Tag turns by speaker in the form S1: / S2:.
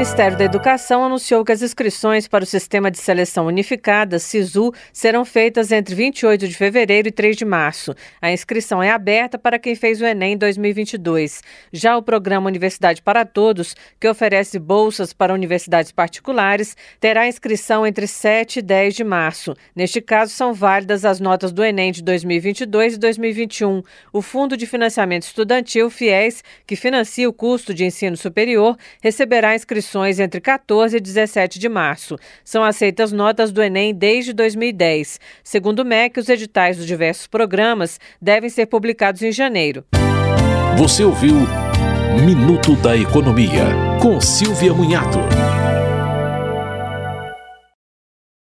S1: Ministério da Educação anunciou que as inscrições para o Sistema de Seleção Unificada, SISU, serão feitas entre 28 de fevereiro e 3 de março. A inscrição é aberta para quem fez o Enem 2022. Já o programa Universidade para Todos, que oferece bolsas para universidades particulares, terá inscrição entre 7 e 10 de março. Neste caso, são válidas as notas do Enem de 2022 e 2021. O Fundo de Financiamento Estudantil, FIES, que financia o custo de ensino superior, receberá inscrição entre 14 e 17 de março. São aceitas notas do Enem desde 2010. Segundo o MEC, os editais dos diversos programas devem ser publicados em janeiro.
S2: Você ouviu Minuto da Economia, com Silvia Munhato.